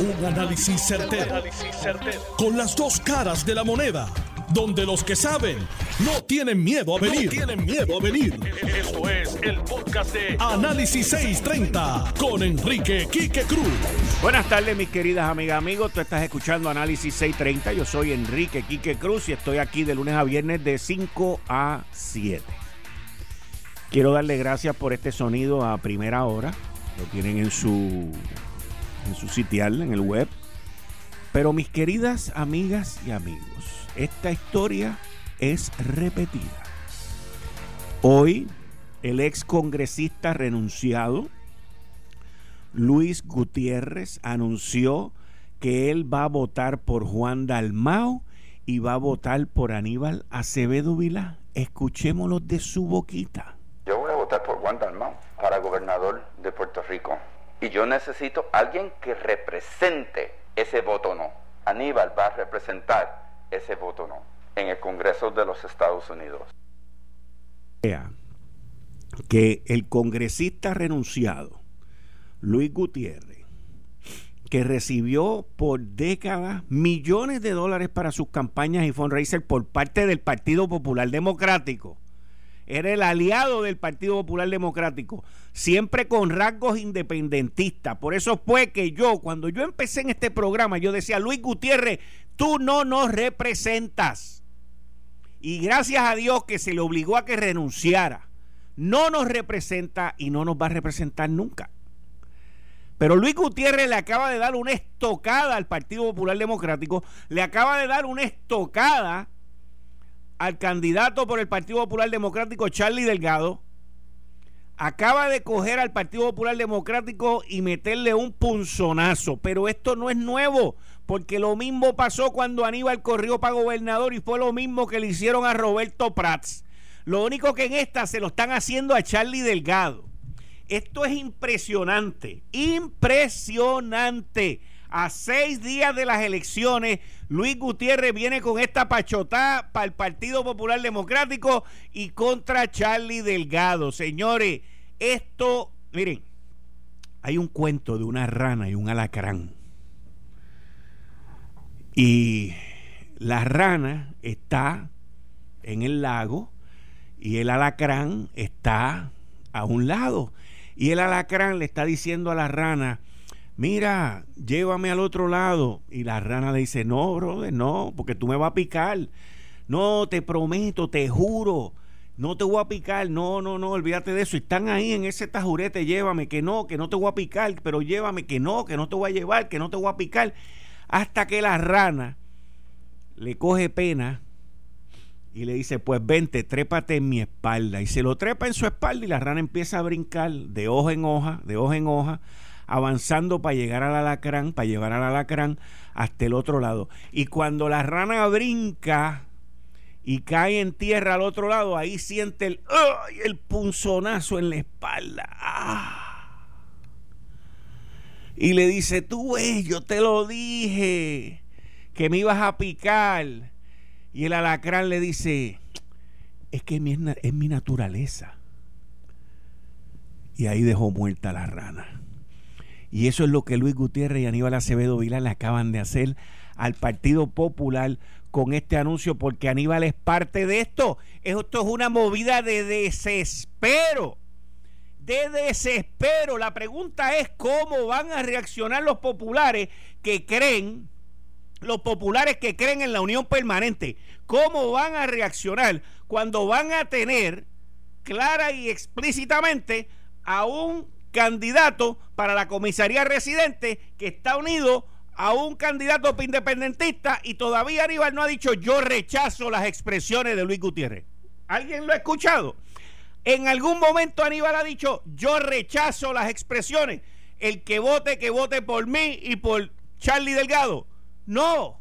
Un análisis certero, Con las dos caras de la moneda. Donde los que saben no tienen miedo a venir. tienen miedo a venir. Esto es el podcast de Análisis 630 con Enrique Quique Cruz. Buenas tardes, mis queridas amigas, amigos. Tú estás escuchando Análisis 630. Yo soy Enrique Quique Cruz y estoy aquí de lunes a viernes de 5 a 7. Quiero darle gracias por este sonido a primera hora. Lo tienen en su en su sitial, en el web. Pero mis queridas amigas y amigos, esta historia es repetida. Hoy, el ex congresista renunciado, Luis Gutiérrez, anunció que él va a votar por Juan Dalmao y va a votar por Aníbal Acevedo Vilá. Escuchémoslo de su boquita. Yo voy a votar por Juan Dalmao para gobernador de Puerto Rico. Y yo necesito alguien que represente ese voto no. Aníbal va a representar ese voto no en el Congreso de los Estados Unidos. Que el congresista renunciado, Luis Gutiérrez, que recibió por décadas millones de dólares para sus campañas y fundraiser por parte del Partido Popular Democrático, era el aliado del Partido Popular Democrático, siempre con rasgos independentistas. Por eso fue que yo, cuando yo empecé en este programa, yo decía, Luis Gutiérrez, tú no nos representas. Y gracias a Dios que se le obligó a que renunciara. No nos representa y no nos va a representar nunca. Pero Luis Gutiérrez le acaba de dar una estocada al Partido Popular Democrático, le acaba de dar una estocada al candidato por el Partido Popular Democrático, Charlie Delgado, acaba de coger al Partido Popular Democrático y meterle un punzonazo. Pero esto no es nuevo, porque lo mismo pasó cuando Aníbal corrió para gobernador y fue lo mismo que le hicieron a Roberto Prats. Lo único que en esta se lo están haciendo a Charlie Delgado. Esto es impresionante, impresionante. A seis días de las elecciones, Luis Gutiérrez viene con esta pachotá para el Partido Popular Democrático y contra Charlie Delgado. Señores, esto, miren, hay un cuento de una rana y un alacrán. Y la rana está en el lago y el alacrán está a un lado. Y el alacrán le está diciendo a la rana, mira, llévame al otro lado. Y la rana le dice, no, brother, no, porque tú me vas a picar. No, te prometo, te juro, no te voy a picar. No, no, no, olvídate de eso. Y están ahí en ese tajurete, llévame, que no, que no te voy a picar, pero llévame, que no, que no te voy a llevar, que no te voy a picar. Hasta que la rana le coge pena y le dice, pues vente, trépate en mi espalda. Y se lo trepa en su espalda y la rana empieza a brincar de hoja en hoja, de hoja en hoja, avanzando para llegar al alacrán, para llevar al alacrán hasta el otro lado. Y cuando la rana brinca y cae en tierra al otro lado, ahí siente el, el punzonazo en la espalda. ¡Ah! Y le dice, tú ves, yo te lo dije, que me ibas a picar. Y el alacrán le dice, es que es mi naturaleza. Y ahí dejó muerta la rana. Y eso es lo que Luis Gutiérrez y Aníbal Acevedo Vila le acaban de hacer al Partido Popular con este anuncio, porque Aníbal es parte de esto. Esto es una movida de desespero. De desespero. La pregunta es cómo van a reaccionar los populares que creen, los populares que creen en la unión permanente, cómo van a reaccionar cuando van a tener clara y explícitamente a un candidato para la comisaría residente que está unido a un candidato independentista y todavía Aníbal no ha dicho yo rechazo las expresiones de Luis Gutiérrez. ¿Alguien lo ha escuchado? En algún momento Aníbal ha dicho yo rechazo las expresiones. El que vote, que vote por mí y por Charlie Delgado. No.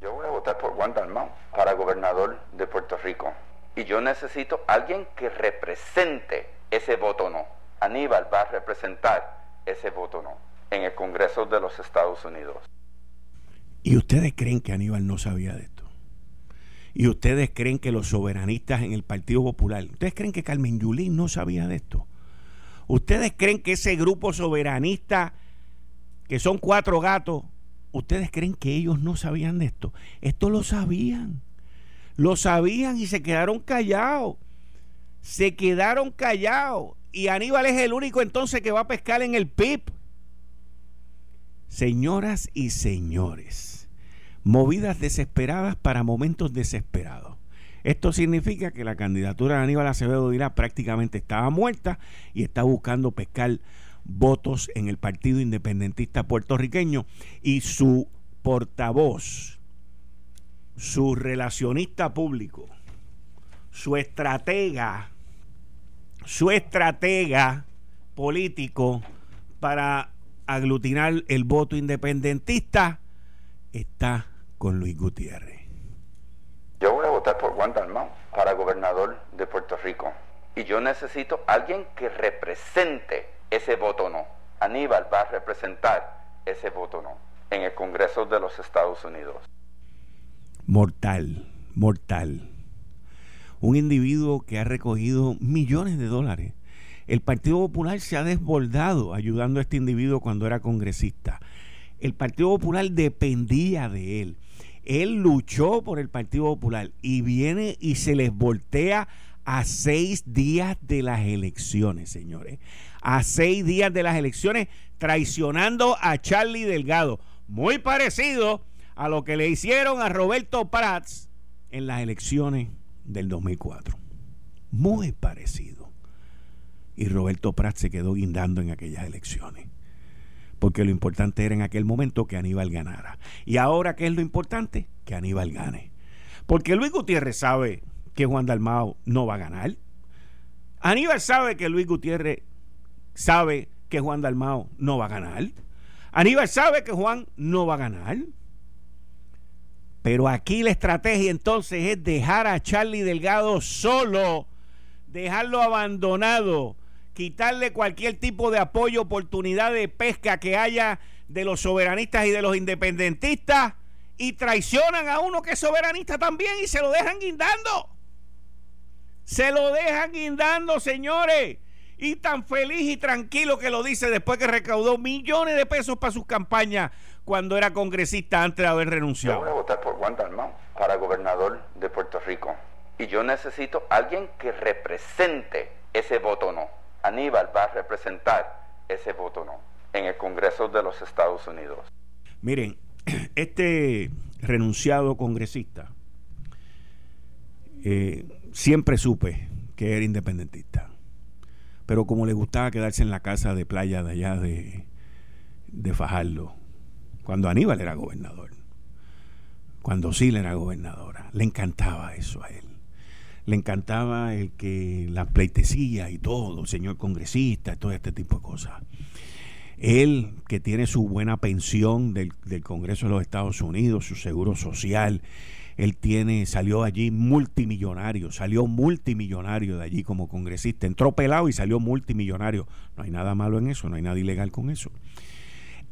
Yo voy a votar por Juan Dalmau para gobernador de Puerto Rico. Y yo necesito alguien que represente ese voto no. Aníbal va a representar ese voto no en el Congreso de los Estados Unidos. ¿Y ustedes creen que Aníbal no sabía de esto? ¿Y ustedes creen que los soberanistas en el Partido Popular, ustedes creen que Carmen Yulín no sabía de esto? ¿Ustedes creen que ese grupo soberanista que son cuatro gatos, ¿ustedes creen que ellos no sabían de esto? Esto lo sabían. Lo sabían y se quedaron callados. Se quedaron callados. Y Aníbal es el único entonces que va a pescar en el PIB. Señoras y señores, movidas desesperadas para momentos desesperados. Esto significa que la candidatura de Aníbal Acevedo Vilá prácticamente estaba muerta y está buscando pescar votos en el Partido Independentista puertorriqueño y su portavoz, su relacionista público, su estratega, su estratega político para aglutinar el voto independentista está con Luis Gutiérrez. Yo voy a votar por Juan Dalmau para gobernador de Puerto Rico. Y yo necesito alguien que represente ese voto no. Aníbal va a representar ese voto no en el Congreso de los Estados Unidos. Mortal, mortal. Un individuo que ha recogido millones de dólares el Partido Popular se ha desbordado ayudando a este individuo cuando era congresista. El Partido Popular dependía de él. Él luchó por el Partido Popular y viene y se les voltea a seis días de las elecciones, señores. A seis días de las elecciones, traicionando a Charlie Delgado. Muy parecido a lo que le hicieron a Roberto Prats en las elecciones del 2004. Muy parecido y Roberto Prat se quedó guindando en aquellas elecciones. Porque lo importante era en aquel momento que Aníbal ganara. Y ahora, ¿qué es lo importante? Que Aníbal gane. Porque Luis Gutiérrez sabe que Juan Dalmao no va a ganar. Aníbal sabe que Luis Gutiérrez sabe que Juan Dalmao no va a ganar. Aníbal sabe que Juan no va a ganar. Pero aquí la estrategia entonces es dejar a Charlie Delgado solo, dejarlo abandonado quitarle cualquier tipo de apoyo, oportunidad de pesca que haya de los soberanistas y de los independentistas y traicionan a uno que es soberanista también y se lo dejan guindando. Se lo dejan guindando, señores. Y tan feliz y tranquilo que lo dice después que recaudó millones de pesos para sus campañas cuando era congresista antes de haber renunciado. Yo voy a votar por Juan Dalmau para gobernador de Puerto Rico. Y yo necesito alguien que represente ese voto no. Aníbal va a representar ese voto no en el Congreso de los Estados Unidos. Miren, este renunciado congresista eh, siempre supe que era independentista, pero como le gustaba quedarse en la casa de playa de allá de, de Fajardo, cuando Aníbal era gobernador, cuando Sila era gobernadora, le encantaba eso a él le encantaba el que la pleitesía y todo, señor congresista, todo este tipo de cosas. Él, que tiene su buena pensión del, del, Congreso de los Estados Unidos, su seguro social, él tiene, salió allí multimillonario, salió multimillonario de allí como congresista, entró pelado y salió multimillonario. No hay nada malo en eso, no hay nada ilegal con eso.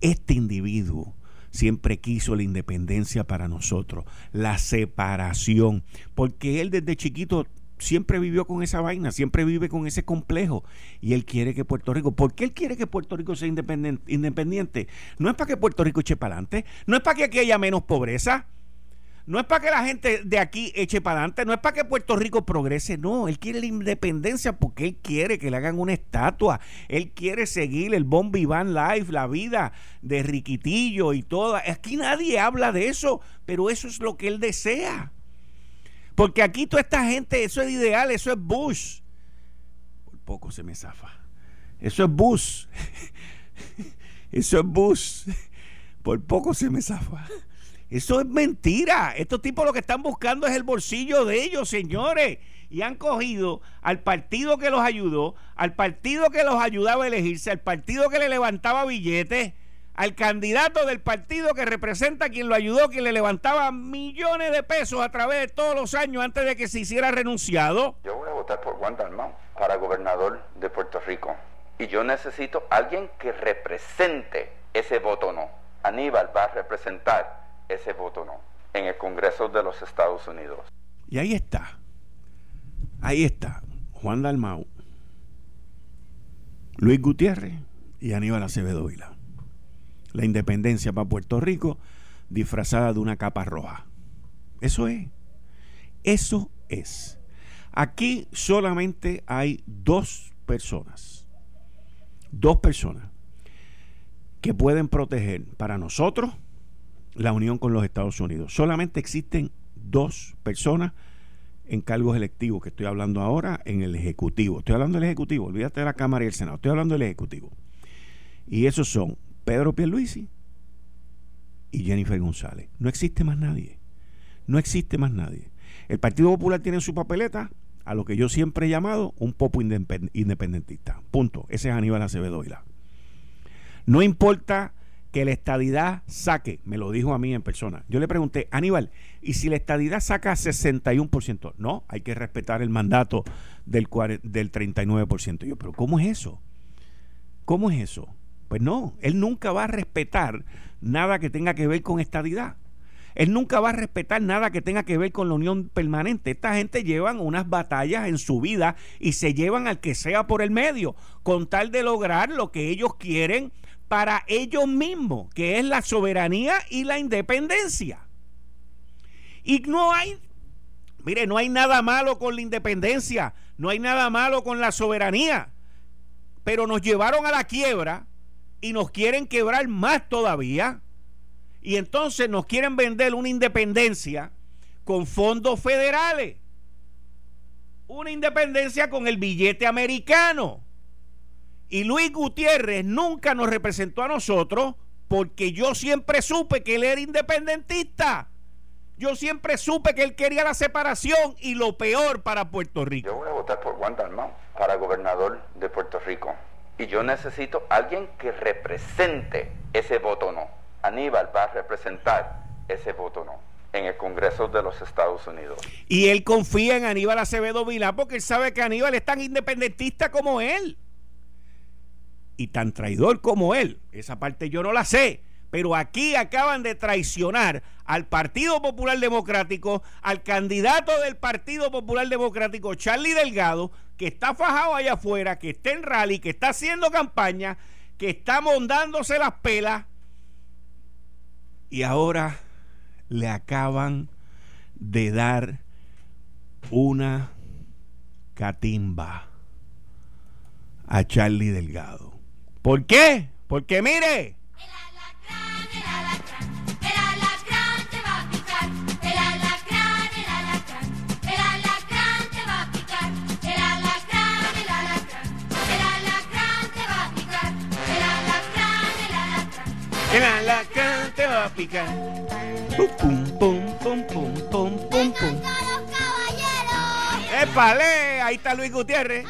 Este individuo siempre quiso la independencia para nosotros, la separación, porque él desde chiquito siempre vivió con esa vaina, siempre vive con ese complejo y él quiere que Puerto Rico, ¿por qué él quiere que Puerto Rico sea independiente? independiente? No es para que Puerto Rico eche para adelante, no es para que aquí haya menos pobreza, no es para que la gente de aquí eche para adelante, no es para que Puerto Rico progrese, no, él quiere la independencia porque él quiere que le hagan una estatua, él quiere seguir el Bon Vivant Life, la vida de Riquitillo y toda. Aquí nadie habla de eso, pero eso es lo que él desea. Porque aquí toda esta gente, eso es ideal, eso es Bush. Por poco se me zafa. Eso es Bush. Eso es Bush. Por poco se me zafa. Eso es mentira. Estos tipos lo que están buscando es el bolsillo de ellos, señores. Y han cogido al partido que los ayudó, al partido que los ayudaba a elegirse, al partido que le levantaba billetes, al candidato del partido que representa a quien lo ayudó, quien le levantaba millones de pesos a través de todos los años antes de que se hiciera renunciado. Yo voy a votar por Juan Dalmau para gobernador de Puerto Rico. Y yo necesito alguien que represente ese voto no. Aníbal va a representar ese voto no en el Congreso de los Estados Unidos. Y ahí está, ahí está Juan Dalmau, Luis Gutiérrez y Aníbal Acevedo Vila. la independencia para Puerto Rico disfrazada de una capa roja. Eso es. Eso es. Aquí solamente hay dos personas. Dos personas que pueden proteger para nosotros la unión con los Estados Unidos. Solamente existen dos personas en cargos electivos, que estoy hablando ahora en el Ejecutivo. Estoy hablando del Ejecutivo, olvídate de la Cámara y el Senado, estoy hablando del Ejecutivo. Y esos son Pedro Pierluisi y Jennifer González. No existe más nadie. No existe más nadie. El Partido Popular tiene su papeleta a lo que yo siempre he llamado un popo independentista. Punto. Ese es Aníbal Acevedo Vila. No importa que la estadidad saque, me lo dijo a mí en persona. Yo le pregunté, Aníbal, ¿y si la estadidad saca 61%? No, hay que respetar el mandato del, del 39%. Yo, pero ¿cómo es eso? ¿Cómo es eso? Pues no, él nunca va a respetar nada que tenga que ver con estadidad. Él nunca va a respetar nada que tenga que ver con la unión permanente. Esta gente llevan unas batallas en su vida y se llevan al que sea por el medio, con tal de lograr lo que ellos quieren para ellos mismos, que es la soberanía y la independencia. Y no hay, mire, no hay nada malo con la independencia, no hay nada malo con la soberanía, pero nos llevaron a la quiebra y nos quieren quebrar más todavía. Y entonces nos quieren vender una independencia con fondos federales. Una independencia con el billete americano. Y Luis Gutiérrez nunca nos representó a nosotros porque yo siempre supe que él era independentista. Yo siempre supe que él quería la separación y lo peor para Puerto Rico. Yo voy a votar por Juan Dalmau para gobernador de Puerto Rico. Y yo necesito alguien que represente ese voto no. Aníbal va a representar ese voto no en el Congreso de los Estados Unidos. Y él confía en Aníbal Acevedo Vilá porque él sabe que Aníbal es tan independentista como él y tan traidor como él. Esa parte yo no la sé. Pero aquí acaban de traicionar al Partido Popular Democrático, al candidato del Partido Popular Democrático, Charlie Delgado, que está fajado allá afuera, que está en rally, que está haciendo campaña, que está mondándose las pelas. Y ahora le acaban de dar una catimba a Charlie Delgado. ¿Por qué? Porque mire. El alacrán, el alacrán, el alacrán te va a picar. El alacrán, el alacrán, el alacrán te va a picar. El alacrán, el alacrán, el alacrán te va a picar. El alacrán, el alacrán, el alacrán te va a picar. Pum, pum, pum, pum, pum, pum, pum. ¡Épale! Ahí está Luis Gutiérrez.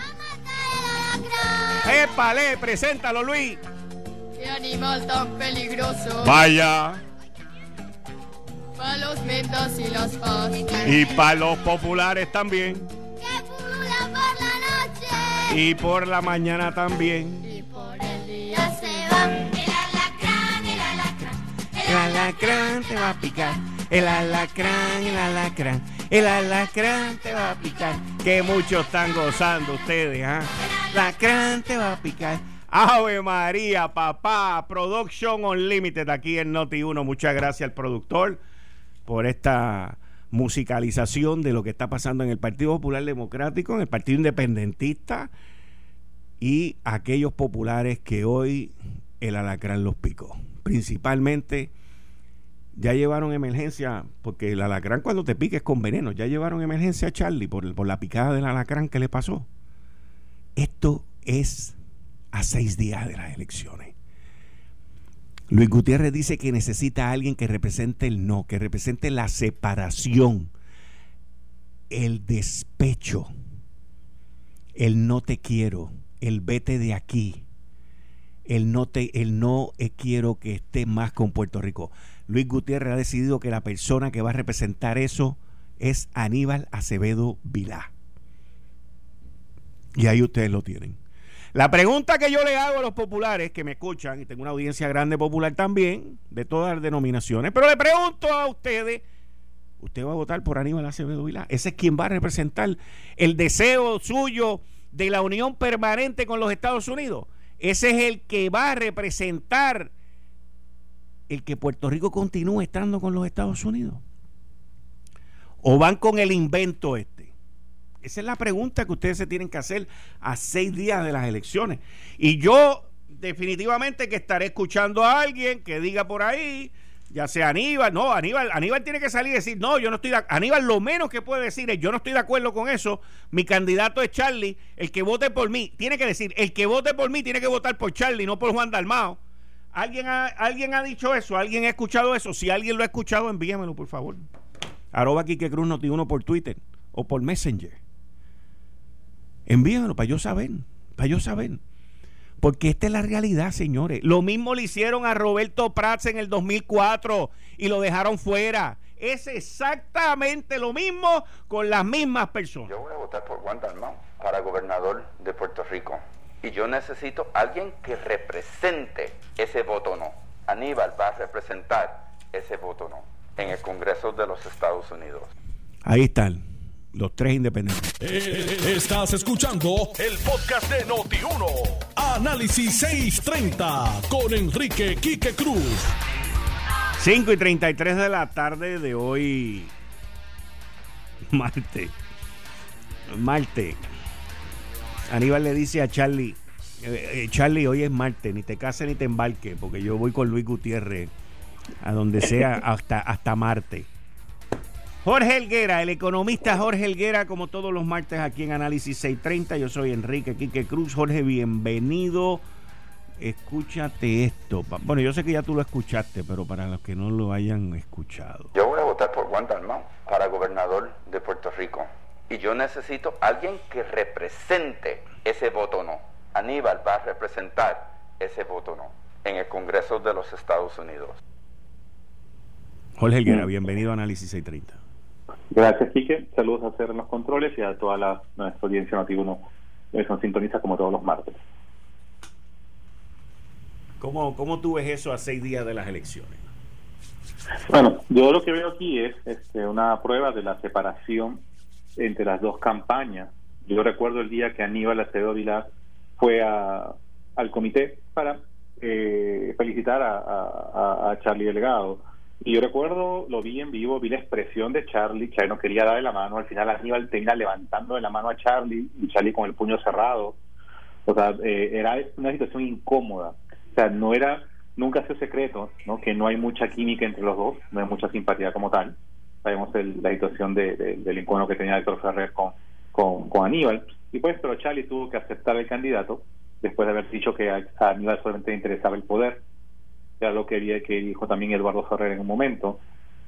¡Épale! Preséntalo, Luis. ¡Qué animal tan peligroso! Vaya. Para los metas y las paz. Y para los populares también. Que pululan por la noche. Y por la mañana también. Y por el día se va. El alacrán, el alacrán. El alacrán te va a picar. El alacrán, el alacrán. El alacrán te va a picar. Que muchos están gozando ustedes, ¿ah? Alacrán te va a picar. Ave María, papá. Production Unlimited aquí en Noti1. Muchas gracias al productor por esta musicalización de lo que está pasando en el Partido Popular Democrático, en el Partido Independentista y aquellos populares que hoy el alacrán los picó. Principalmente ya llevaron emergencia, porque el alacrán cuando te piques con veneno, ya llevaron emergencia a Charlie por la picada del alacrán que le pasó. Esto es a seis días de las elecciones. Luis Gutiérrez dice que necesita a alguien que represente el no, que represente la separación, el despecho, el no te quiero, el vete de aquí, el no te, el no quiero que esté más con Puerto Rico. Luis Gutiérrez ha decidido que la persona que va a representar eso es Aníbal Acevedo Vilá. Y ahí ustedes lo tienen. La pregunta que yo le hago a los populares que me escuchan, y tengo una audiencia grande popular también, de todas las denominaciones, pero le pregunto a ustedes, ¿usted va a votar por Aníbal Acevedo Vilá? Ese es quien va a representar el deseo suyo de la unión permanente con los Estados Unidos. Ese es el que va a representar el que Puerto Rico continúe estando con los Estados Unidos? ¿O van con el invento este? Esa es la pregunta que ustedes se tienen que hacer a seis días de las elecciones. Y yo definitivamente que estaré escuchando a alguien que diga por ahí, ya sea Aníbal, no, Aníbal, Aníbal tiene que salir y decir, no, yo no estoy de Aníbal lo menos que puede decir es, yo no estoy de acuerdo con eso, mi candidato es Charlie, el que vote por mí, tiene que decir, el que vote por mí tiene que votar por Charlie, no por Juan Dalmao. ¿Alguien ha, ¿Alguien ha dicho eso? ¿Alguien ha escuchado eso? Si alguien lo ha escuchado, envíamelo, por favor. Arroba Quique Cruz Noti uno por Twitter o por Messenger. Envíamelo para yo saber, para yo saber. Porque esta es la realidad, señores. Lo mismo le hicieron a Roberto Prats en el 2004 y lo dejaron fuera. Es exactamente lo mismo con las mismas personas. Yo voy a votar por Juan Dalmau para gobernador de Puerto Rico. Y yo necesito alguien que represente ese voto no. Aníbal va a representar ese voto no en el Congreso de los Estados Unidos. Ahí están los tres independientes. Eh, Estás escuchando el podcast de Noti1. Análisis 630 con Enrique Quique Cruz. 5 y 33 de la tarde de hoy, Marte. Marte. Aníbal le dice a Charlie, eh, eh, Charlie, hoy es Marte, ni te cases ni te embarques, porque yo voy con Luis Gutiérrez a donde sea, hasta, hasta Marte. Jorge Helguera, el economista Jorge Helguera, como todos los martes aquí en Análisis 630. Yo soy Enrique Quique Cruz. Jorge, bienvenido. Escúchate esto. Bueno, yo sé que ya tú lo escuchaste, pero para los que no lo hayan escuchado. Yo voy a votar por Juan Dalmau para gobernador de Puerto Rico. Y yo necesito alguien que represente ese voto no. Aníbal va a representar ese voto no en el Congreso de los Estados Unidos. Jorge Helguera, bienvenido a Análisis 630. Gracias, Quique. Saludos a hacer en los controles y a toda la, nuestra audiencia Noti1 que nos sintoniza como todos los martes. ¿Cómo, ¿Cómo tú ves eso a seis días de las elecciones? Bueno, yo lo que veo aquí es este, una prueba de la separación entre las dos campañas. Yo recuerdo el día que Aníbal Acevedo Vilar fue a- al comité para eh, felicitar a, a- a Charlie Delgado. Y yo recuerdo, lo vi en vivo, vi la expresión de Charlie, Charlie no quería darle la mano, al final Aníbal termina levantando la mano a Charlie y Charlie con el puño cerrado. O sea, eh, era una situación incómoda. O sea, no era, nunca ha sido secreto, ¿no? Que no hay mucha química entre los dos, no hay mucha simpatía como tal. Sabemos el- la situación de, de- del encuentro que tenía Héctor Ferrer con, con, Aníbal. Y pues, pero Charlie tuvo que aceptar el candidato después de haber dicho que a Aníbal solamente le interesaba el poder. Era lo que, había- que dijo también Eduardo Ferrer en un momento.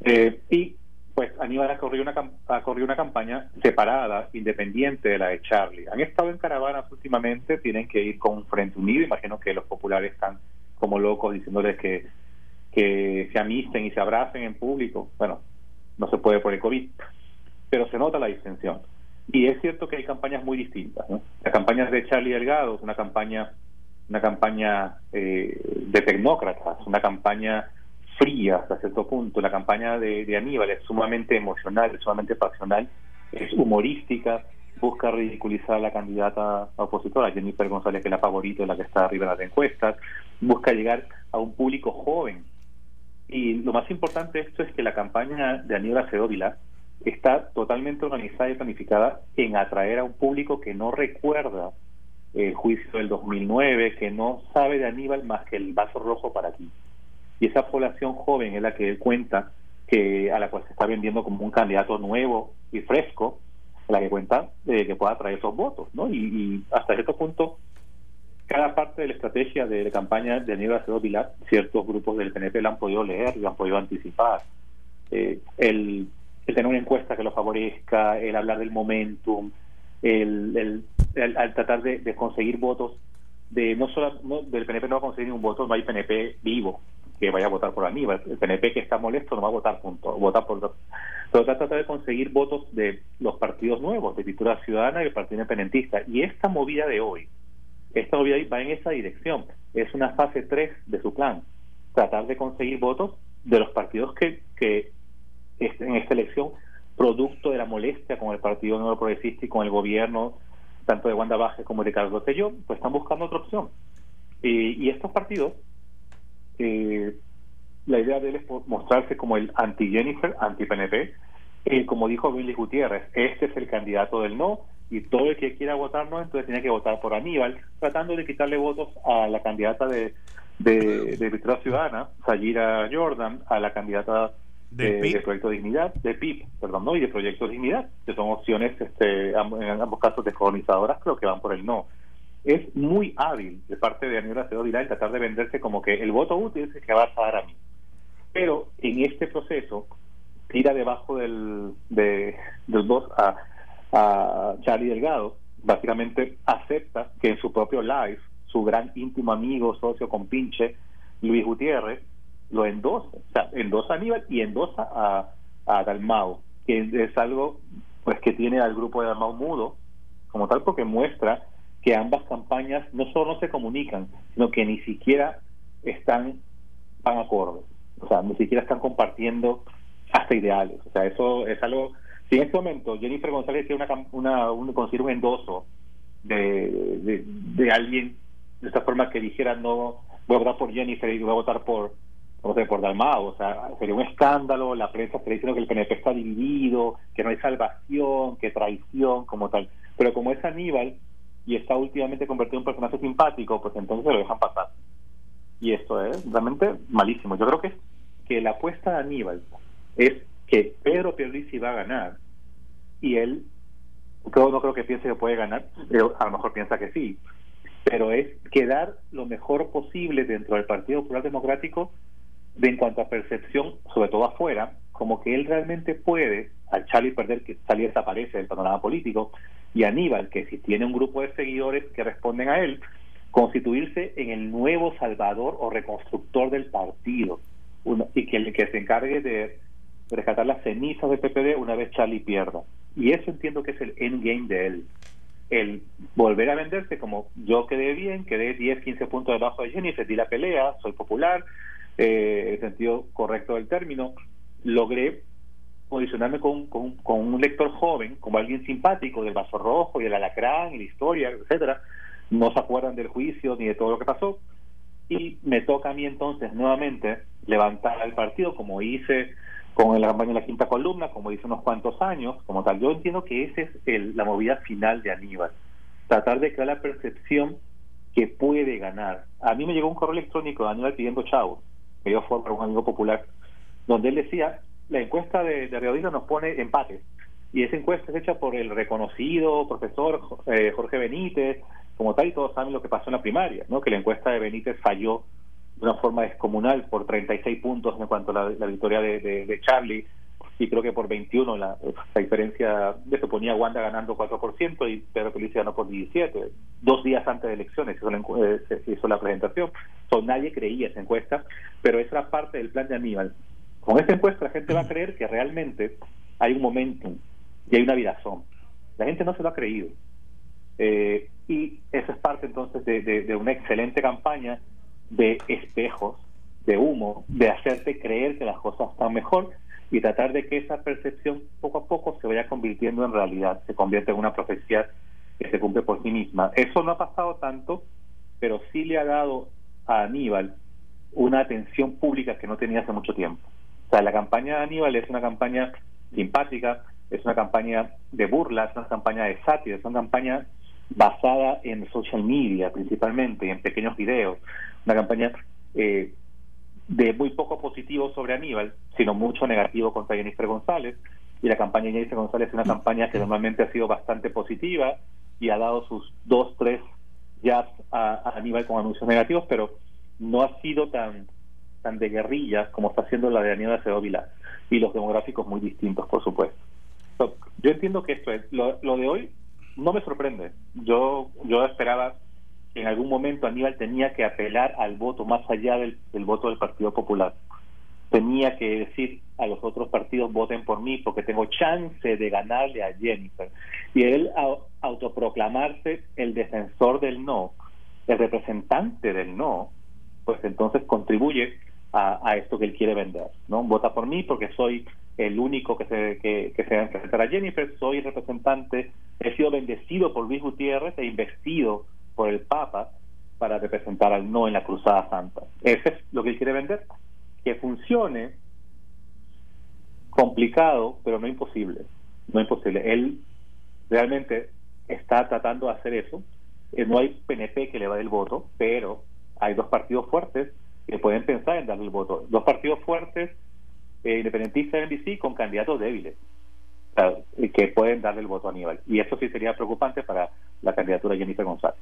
Eh, y pues Aníbal ha corrido, una, ha corrido una campaña separada, independiente de la de Charlie. Han estado en caravanas últimamente, tienen que ir con frente unido. Imagino que los populares están como locos diciéndoles que, que se amisten y se abracen en público. Bueno, no se puede por el COVID, pero se nota la distensión. Y es cierto que hay campañas muy distintas. ¿no? La campaña de Charlie Delgado es una campaña una campaña eh, de tecnócratas, una campaña fría hasta cierto punto. La campaña de, de Aníbal es sumamente emocional, es sumamente pasional, es humorística, busca ridiculizar a la candidata opositora, Jennifer González, que es la favorita, es la que está arriba de las encuestas, busca llegar a un público joven. Y lo más importante de esto es que la campaña de Aníbal Vilá está totalmente organizada y planificada en atraer a un público que no recuerda el juicio del 2009, que no sabe de Aníbal más que el vaso rojo para aquí. Y esa población joven es la que él cuenta, que a la cual se está vendiendo como un candidato nuevo y fresco, la que cuenta de que pueda traer esos votos, ¿no? Y, y hasta cierto punto, cada parte de la estrategia de la campaña de Aníbal Acevedo Vilar, ciertos grupos del PNP la han podido leer, lo han podido anticipar. Eh, el tener una encuesta que lo favorezca, el hablar del momentum, el, al tratar de, conseguir votos de no solo del PNP no va a conseguir ningún voto, no hay PNP vivo que vaya a votar por Aníbal. El PNP que está molesto no va a votar punto, votar por pero trata de conseguir votos de los partidos nuevos, de Cultura Ciudadana y el Partido Independentista. Y esta movida de hoy, esta movida va en esa dirección. Es una fase 3 de su plan. Tratar de conseguir votos de los partidos que, que en esta elección, producto de la molestia con el Partido Nuevo Progresista y con el gobierno, tanto de Wanda Vázquez como de Carlos Rosselló, pues están buscando otra opción. Y, y estos partidos, eh, la idea de él es mostrarse como el anti-Jennifer, anti-PNP. Eh, como dijo Billy Gutiérrez, este es el candidato del no y todo el que quiera votar no, entonces tiene que votar por Aníbal, tratando de quitarle votos a la candidata de, de, de Ciudadana, Sayira Jordan, a la candidata de, Proyecto Dignidad, de PIP, perdón, no, y de Proyecto Dignidad, que son opciones, este, en ambos casos, descolonizadoras, pero que van por el no. Es muy hábil de parte de Aníbal Acevedo Vilá en tratar de venderse como que el voto útil es el que va a dar a mí. Pero en este proceso, tira debajo del, de, del dos a, a Charlie Delgado, básicamente acepta que en su propio live, su gran íntimo amigo, socio con pinche, Luis Gutiérrez, lo endosa, o sea, endosa a Aníbal y endosa a, a Dalmau, que es algo pues que tiene al grupo de Dalmau mudo, como tal, porque muestra que ambas campañas no solo no se comunican, sino que ni siquiera están van acorde, o sea, ni siquiera están compartiendo hasta ideales, o sea, eso es algo, si en este momento Jennifer González tiene una, una un, un endoso de, de, de alguien de esta forma que dijera no voy a votar por Jennifer y voy a votar por no sé, por Dalmao, o sea, sería un escándalo, la prensa está diciendo que el PNP está dividido, que no hay salvación, que traición, como tal. Pero como es Aníbal y está últimamente convertido en un personaje simpático, pues entonces lo dejan pasar. Y esto es realmente malísimo. Yo creo que, que la apuesta de Aníbal es que Pedro Pierluisi va a ganar y él creo, no creo que piense que puede ganar, pero a lo mejor piensa que sí, pero es quedar lo mejor posible dentro del Partido Popular Democrático de en cuanto a percepción, sobre todo afuera, como que él realmente puede, al Charlie perder, que Charlie desaparece del panorama político, y Aníbal, que si tiene un grupo de seguidores que responden a él, constituirse en el nuevo salvador o reconstructor del partido, y que, que se encargue de rescatar las cenizas del PPD una vez Charlie pierda. Y eso entiendo que es el endgame de él. El volver a venderse como yo quedé bien, quedé 10, 15 puntos debajo de Jenny, di la pelea, soy popular, eh, el sentido correcto del término, logré posicionarme con, con, un lector joven, como alguien simpático del vaso rojo y el alacrán y la historia, etcétera. No se acuerdan del juicio ni de todo lo que pasó. Y me toca a mí entonces nuevamente levantar al partido, como hice con la campaña de la quinta columna, como hice unos cuantos años, como tal. Yo entiendo que esa es el, la movida final de Aníbal. Tratar de crear la percepción que puede ganar. A mí me llegó un correo electrónico de Aníbal pidiendo chavo que dio forma un amigo popular, donde él decía, la encuesta de, de nos pone empate, y esa encuesta es hecha por el reconocido profesor eh, Jorge Benítez, como tal, y todos saben lo que pasó en la primaria, ¿no? que la encuesta de Benítez falló de una forma descomunal por 36 puntos en cuanto a la, victoria de, de Charlie, y creo que por 21 la, diferencia se ponía Wanda ganando 4% y Pedro Felicia ganó por 17 dos días antes de elecciones hizo la, eh, hizo la presentación. So, nadie creía esa encuesta pero esa era parte del plan de Aníbal. Con esta encuesta la gente va a creer que realmente hay un momentum y hay una virazón. La gente no se lo ha creído. Eh, y esa es parte entonces de, de una excelente campaña de espejos de humo, de hacerte creer que las cosas están mejor y tratar de que esa percepción poco a poco se vaya convirtiendo en realidad, se convierte en una profecía que se cumple por sí misma. Eso no ha pasado tanto, pero sí le ha dado a Aníbal una atención pública que no tenía hace mucho tiempo. O sea, la campaña de Aníbal es una campaña simpática, es una campaña de burla, es una campaña de sátira, es una campaña basada en social media principalmente, en pequeños videos, una campaña eh, de muy poco positivo sobre Aníbal, sino mucho negativo contra Jennifer González. Y la campaña de Jennifer González es una campaña que normalmente ha sido bastante positiva y ha dado sus dos, tres jabs a, Aníbal con anuncios negativos, pero no ha sido tan tan de guerrillas como está haciendo la de Aníbal Cedóvila y los demográficos muy distintos, por supuesto. yo entiendo que esto es lo, lo de hoy no me sorprende. Yo yo esperaba en algún momento Aníbal tenía que apelar al voto más allá del, voto del Partido Popular. Tenía que decir a los otros partidos voten por mí porque tengo chance de ganarle a Jennifer. Y él autoproclamarse el defensor del no, el representante del no, pues entonces contribuye a, esto que él quiere vender. ¿no? Vota por mí porque soy el único que se, que, que se va a enfrentar a Jennifer, soy representante, he sido bendecido por Luis Gutiérrez e investido por el Papa para representar al no en la Cruzada Santa. Ese es lo que él quiere vender. que funcione, complicado, pero no imposible. No imposible. Él realmente está tratando de hacer eso. Eh, no hay PNP que le va el voto, pero hay dos partidos fuertes que pueden pensar en darle el voto. Dos partidos fuertes, eh, independentistas de NBC, con candidatos débiles, que pueden darle el voto a Aníbal. Y eso sí sería preocupante para la candidatura de Jennifer González.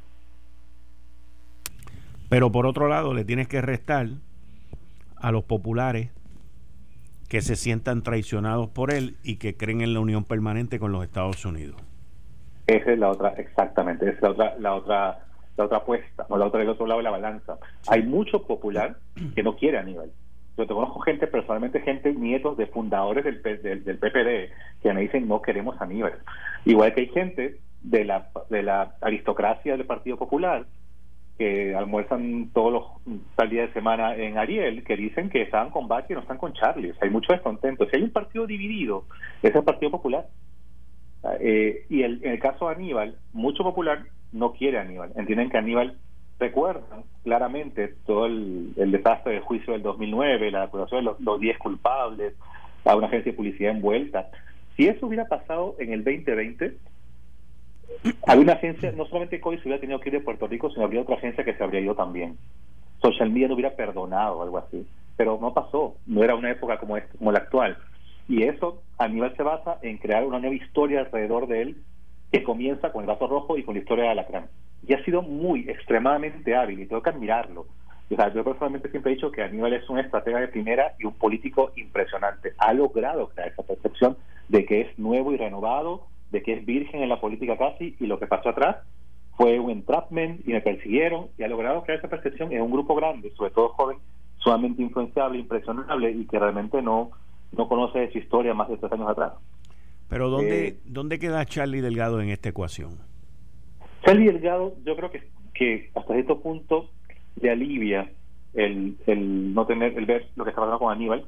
Pero por otro lado, le tienes que restar a los populares que se sientan traicionados por él y que creen en la unión permanente con los Estados Unidos. Esa es la otra, exactamente, esa es la otra, la otra, la otra apuesta, o la otra del otro lado de la balanza. Hay mucho popular que no quiere a Aníbal. Yo te conozco gente, personalmente gente, nietos de fundadores del, del, del, PPD, que me dicen no queremos a Aníbal. Igual que hay gente de la, de la aristocracia del Partido Popular que almuerzan todos los días de semana en Ariel, que dicen que están con Bach y no están con Charlie. Hay mucho descontento. Si hay un partido dividido, es el Partido Popular. Eh, y el, en el caso de Aníbal, mucho popular no quiere Aníbal. Entienden que Aníbal recuerda claramente todo el, desastre del juicio del 2009, la acusación de los 10 culpables, a una agencia de publicidad envuelta. Si eso hubiera pasado en el 2020, había una agencia, no solamente COI se hubiera tenido que ir de Puerto Rico, sino habría otra agencia que se habría ido también. Social Media no hubiera perdonado, algo así. Pero no pasó, no era una época como, como la actual. Y eso, Aníbal se basa en crear una nueva historia alrededor de él que comienza con el vaso rojo y con la historia de Alacrán. Y ha sido muy, extremadamente hábil y tengo que admirarlo. O sea, yo personalmente siempre he dicho que Aníbal es un estratega de primera y un político impresionante. Ha logrado crear esa percepción de que es nuevo y renovado, de que es virgen en la política casi, y lo que pasó atrás fue un entrapment y me persiguieron, y ha logrado crear esa percepción en un grupo grande, sobre todo joven, sumamente influenciable, impresionable, y que realmente no no conoce su historia más de tres años atrás. Pero ¿dónde, eh, ¿dónde queda Charlie Delgado en esta ecuación? Charlie Delgado yo creo que, que hasta cierto punto le alivia el, el no tener, el ver lo que está pasando con Aníbal.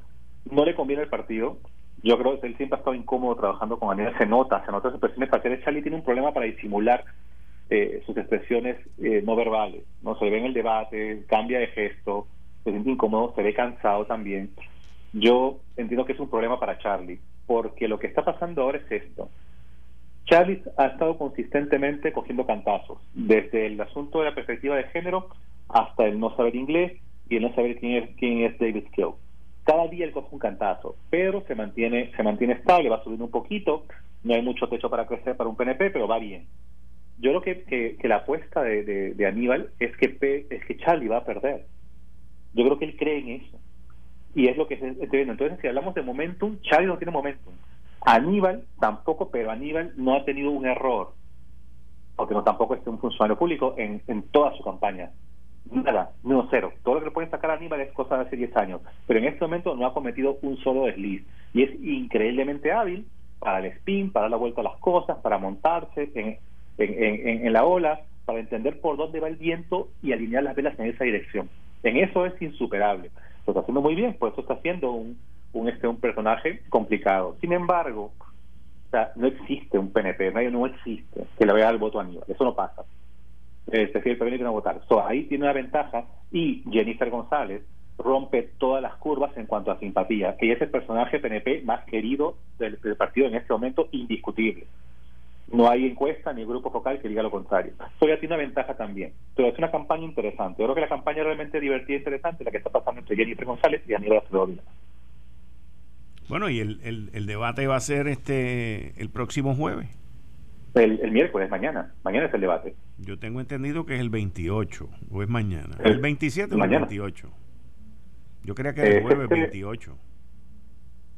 No le conviene el partido. Yo creo que él siempre ha estado incómodo trabajando con Aníbal. Se nota, se nota sus expresiones faciales. Charlie tiene un problema para disimular eh, sus expresiones eh, no verbales. no Se ve en el debate, cambia de gesto, se siente incómodo, se ve cansado también. Yo entiendo que es un problema para Charlie, porque lo que está pasando ahora es esto. Charlie ha estado consistentemente cogiendo cantazos, desde el asunto de la perspectiva de género hasta el no saber inglés y el no saber quién es, quién es David Skill. Cada día él coge un cantazo, pero se mantiene, se mantiene estable, va subiendo un poquito, no hay mucho techo para crecer para un PNP, pero va bien. Yo creo que, que, la apuesta de, Aníbal es que, es que Charlie va a perder. Yo creo que él cree en eso y es lo que está viendo. Entonces, si hablamos de momentum, Charlie no tiene momentum. Aníbal tampoco, pero Aníbal no ha tenido un error, porque no tampoco es un funcionario público en, en toda su campaña. Nada, no cero. Todo lo que le pueden sacar a Aníbal es cosa de hace 10 años, pero en este momento no ha cometido un solo desliz. Y es increíblemente hábil para el spin, para dar la vuelta a las cosas, para montarse en, en, en la ola, para entender por dónde va el viento y alinear las velas en esa dirección. En eso es insuperable lo está haciendo muy bien, por eso está haciendo un, un, este, un personaje complicado. Sin embargo, o sea, no existe un PNP, no, no existe que le vaya el voto a Aníbal, eso no pasa. Es decir, el PNP no votar. So, ahí tiene una ventaja y Jennifer González rompe todas las curvas en cuanto a simpatía, que es el personaje PNP más querido del partido en este momento, indiscutible. No hay encuesta ni grupo focal que diga lo contrario. Eso ya tiene una ventaja también. Pero es una campaña interesante. Yo creo que la campaña realmente divertida e interesante la que está pasando entre Jennifer González y Aníbal Acevedo Bueno, y el, el, debate va a ser este el próximo jueves. El, miércoles, mañana. Mañana es el debate. Yo tengo entendido que es el 28, o es mañana. ¿El, 27 o el 28? Yo creía que era el jueves 28. Este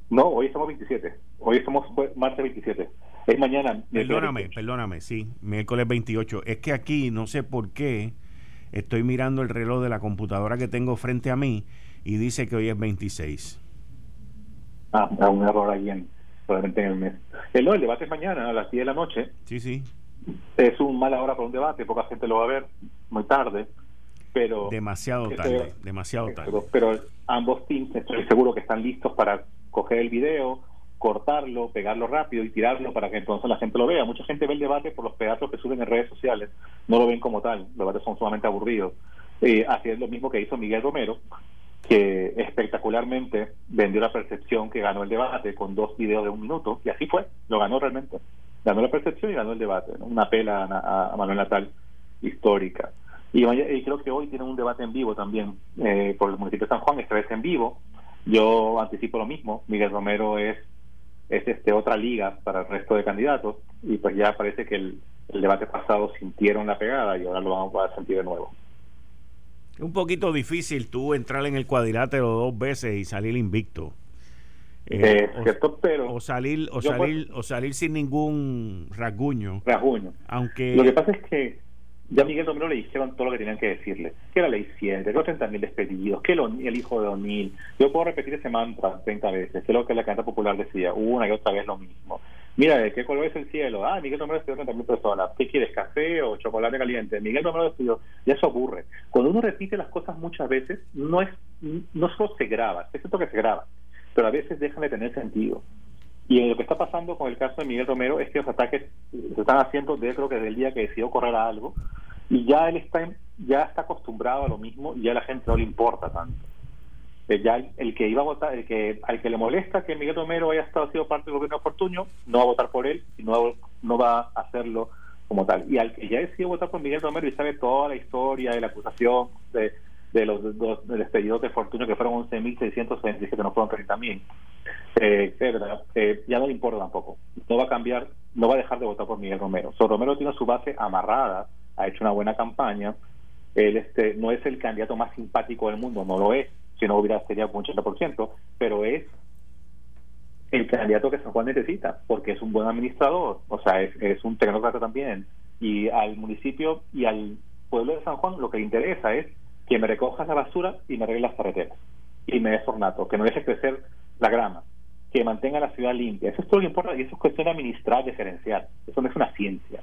no, hoy estamos 27. Hoy estamos martes 27. Es mañana. Perdóname, perdóname, sí, miércoles 28. Es que aquí, no sé por qué, estoy mirando el reloj de la computadora que tengo frente a mí y dice que hoy es 26. Ah, un error ahí en, probablemente en el mes. El, no, el debate es mañana a las 10 de la noche. Sí, sí. Es un mala hora para un debate, poca gente lo va a ver, muy tarde. Pero demasiado tarde, demasiado tarde. Pero, ambos teams estoy seguro que están listos para coger el video, cortarlo, pegarlo rápido y tirarlo para que entonces la gente lo vea. Mucha gente ve el debate por los pedazos que suben en redes sociales, no lo ven como tal, los debates son sumamente aburridos. Eh, así es lo mismo que hizo Miguel Romero, que espectacularmente vendió la percepción que ganó el debate con dos videos de un minuto, y así fue, lo ganó realmente. Ganó la percepción y ganó el debate, una pela a, Manuel Natal histórica. Y, creo que hoy tienen un debate en vivo también eh, por el municipio de San Juan, esta vez en vivo. Yo anticipo lo mismo, Miguel Romero es, es este otra liga para el resto de candidatos, y pues ya parece que el, el debate pasado sintieron la pegada y ahora lo vamos a sentir de nuevo. Es un poquito difícil tú entrar en el cuadrilátero dos veces y salir invicto. Eh, cierto, pero o salir o salir o salir sin ningún rasguño. Rasguño. Aunque lo que pasa es que ya Miguel Romero le dijeron todo lo que tenían que decirle. Que la ley 100, que los 30.000 despedidos, que el, hijo de O'Neill. Yo puedo repetir ese mantra 30 veces, que es lo que la canta popular decía, una y otra vez lo mismo. Mira, ¿de qué color es el cielo? Ah, Miguel Romero estudió 30.000 personas. ¿Qué quieres, café o chocolate caliente? Miguel Romero estudió. Ya eso ocurre. Cuando uno repite las cosas muchas veces, no es no solo se graba, es cierto que se graba, pero a veces dejan de tener sentido. Y lo que está pasando con el caso de Miguel Romero es que los ataques se están haciendo desde creo que desde el día que decidió correr a algo y ya él está ya está acostumbrado a lo mismo y ya a la gente no le importa tanto. Eh, ya el, que iba a votar, el que al que le molesta que Miguel Romero haya estado sido parte del gobierno de Fortuño, no va a votar por él y no, no va a hacerlo como tal. Y al que ya decidió votar por Miguel Romero y sabe toda la historia de la acusación de de los, dos despedidos de Fortunio, que fueron 11.627, no fueron 30.000, eh, eh, ya no le importa tampoco. No va a cambiar, no va a dejar de votar por Miguel Romero. So, Romero tiene su base amarrada, ha hecho una buena campaña. Él este, no es el candidato más simpático del mundo, no lo es, si no hubiera sería un 80%, pero es el candidato que San Juan necesita, porque es un buen administrador, o sea, es, es un tecnócrata también. Y al municipio y al pueblo de San Juan lo que le interesa es que me recojas la basura y me arregle las carreteras y me des ornato, que no deje crecer la grama, que mantenga la ciudad limpia. Eso es todo lo que importa y eso es cuestión administrar, gerenciar. Eso no es una ciencia.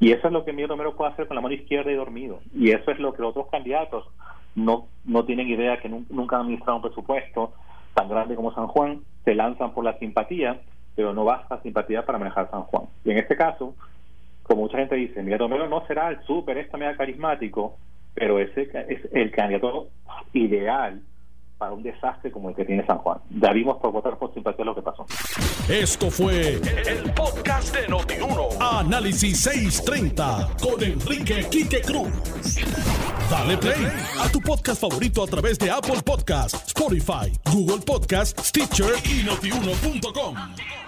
Y eso es lo que Miguel Romero puede hacer con la mano izquierda y dormido. Y eso es lo que los otros candidatos no, no tienen idea, que nunca han administrado un presupuesto tan grande como San Juan, se lanzan por la simpatía, pero no basta simpatía para manejar San Juan. Y en este caso, como mucha gente dice, Miguel Romero no será el súper, esta mega carismático, pero ese es el candidato ideal para un desastre como el que tiene San Juan. Ya vimos por votar por simpatía lo que pasó. Esto fue el podcast de Notiuno. Análisis 630 con Enrique Quique Cruz. Dale play a tu podcast favorito a través de Apple Podcasts, Spotify, Google Podcasts, Stitcher y notiuno.com.